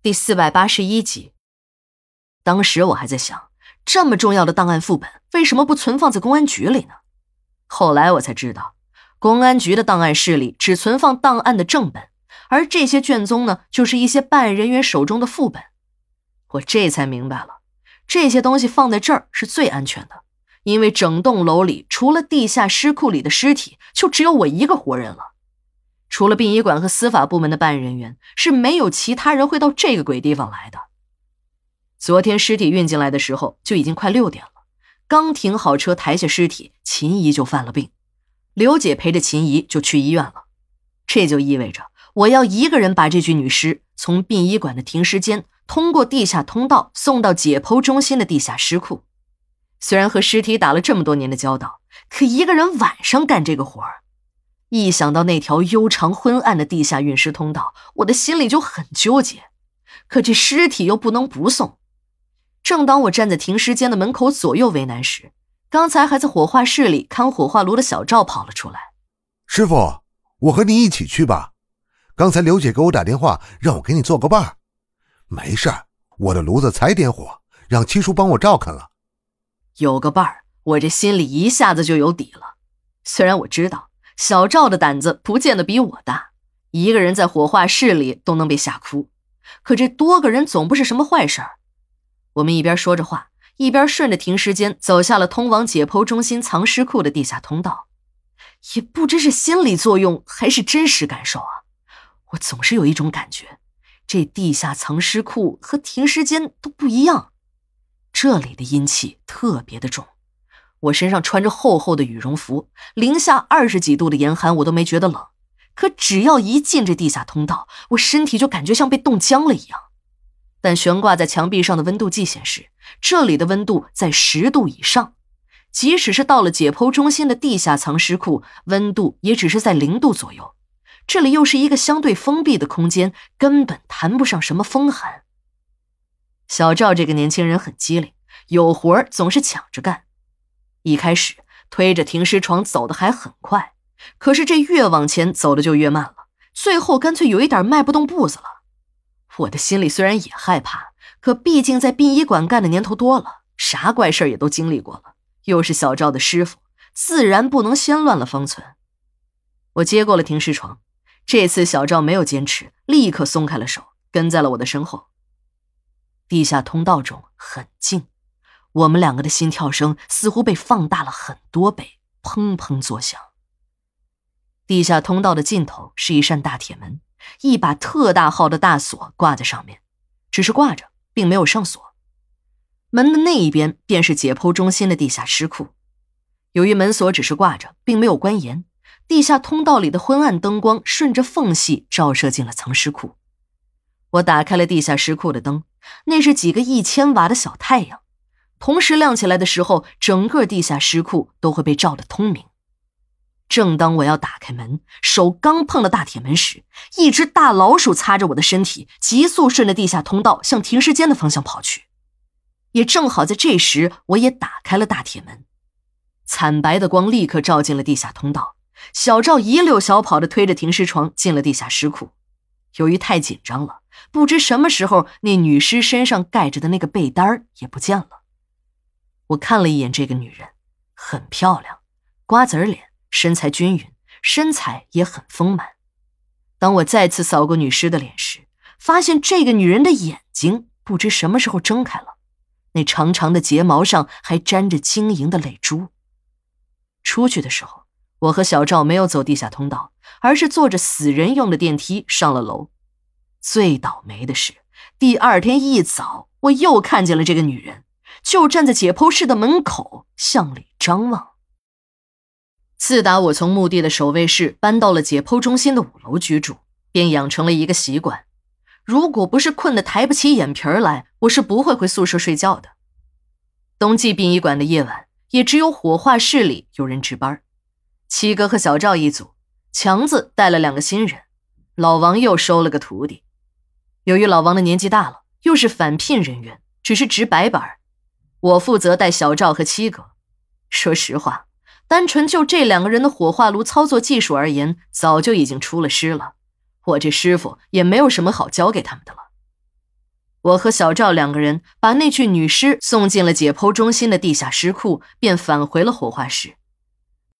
第四百八十一集。当时我还在想，这么重要的档案副本为什么不存放在公安局里呢？后来我才知道，公安局的档案室里只存放档案的正本，而这些卷宗呢，就是一些办案人员手中的副本。我这才明白了，这些东西放在这儿是最安全的，因为整栋楼里除了地下尸库里的尸体，就只有我一个活人了。除了殡仪馆和司法部门的办案人员，是没有其他人会到这个鬼地方来的。昨天尸体运进来的时候，就已经快六点了。刚停好车，抬下尸体，秦姨就犯了病。刘姐陪着秦姨就去医院了。这就意味着我要一个人把这具女尸从殡仪馆的停尸间，通过地下通道送到解剖中心的地下尸库。虽然和尸体打了这么多年的交道，可一个人晚上干这个活儿。一想到那条悠长昏暗的地下运尸通道，我的心里就很纠结。可这尸体又不能不送。正当我站在停尸间的门口左右为难时，刚才还在火化室里看火化炉的小赵跑了出来。师傅，我和你一起去吧。刚才刘姐给我打电话，让我给你做个伴儿。没事儿，我的炉子才点火，让七叔帮我照看了。有个伴儿，我这心里一下子就有底了。虽然我知道。小赵的胆子不见得比我大，一个人在火化室里都能被吓哭，可这多个人总不是什么坏事儿。我们一边说着话，一边顺着停尸间走下了通往解剖中心藏尸库的地下通道。也不知是心理作用还是真实感受啊，我总是有一种感觉，这地下藏尸库和停尸间都不一样，这里的阴气特别的重。我身上穿着厚厚的羽绒服，零下二十几度的严寒我都没觉得冷，可只要一进这地下通道，我身体就感觉像被冻僵了一样。但悬挂在墙壁上的温度计显示，这里的温度在十度以上，即使是到了解剖中心的地下藏尸库，温度也只是在零度左右。这里又是一个相对封闭的空间，根本谈不上什么风寒。小赵这个年轻人很机灵，有活总是抢着干。一开始推着停尸床走的还很快，可是这越往前走的就越慢了，最后干脆有一点迈不动步子了。我的心里虽然也害怕，可毕竟在殡仪馆干的年头多了，啥怪事也都经历过了，又是小赵的师傅，自然不能先乱了方寸。我接过了停尸床，这次小赵没有坚持，立刻松开了手，跟在了我的身后。地下通道中很静。我们两个的心跳声似乎被放大了很多倍，砰砰作响。地下通道的尽头是一扇大铁门，一把特大号的大锁挂在上面，只是挂着，并没有上锁。门的那一边便是解剖中心的地下尸库。由于门锁只是挂着，并没有关严，地下通道里的昏暗灯光顺着缝隙照射进了藏尸库。我打开了地下尸库的灯，那是几个一千瓦的小太阳。同时亮起来的时候，整个地下尸库都会被照得通明。正当我要打开门，手刚碰了大铁门时，一只大老鼠擦着我的身体，急速顺着地下通道向停尸间的方向跑去。也正好在这时，我也打开了大铁门，惨白的光立刻照进了地下通道。小赵一溜小跑的推着停尸床进了地下尸库。由于太紧张了，不知什么时候那女尸身上盖着的那个被单也不见了。我看了一眼这个女人，很漂亮，瓜子脸，身材均匀，身材也很丰满。当我再次扫过女尸的脸时，发现这个女人的眼睛不知什么时候睁开了，那长长的睫毛上还沾着晶莹的泪珠。出去的时候，我和小赵没有走地下通道，而是坐着死人用的电梯上了楼。最倒霉的是，第二天一早，我又看见了这个女人。就站在解剖室的门口，向里张望。自打我从墓地的守卫室搬到了解剖中心的五楼居住，便养成了一个习惯：如果不是困得抬不起眼皮来，我是不会回宿舍睡觉的。冬季殡仪馆的夜晚，也只有火化室里有人值班。七哥和小赵一组，强子带了两个新人，老王又收了个徒弟。由于老王的年纪大了，又是返聘人员，只是值白班。我负责带小赵和七哥。说实话，单纯就这两个人的火化炉操作技术而言，早就已经出了师了。我这师傅也没有什么好教给他们的了。我和小赵两个人把那具女尸送进了解剖中心的地下尸库，便返回了火化室。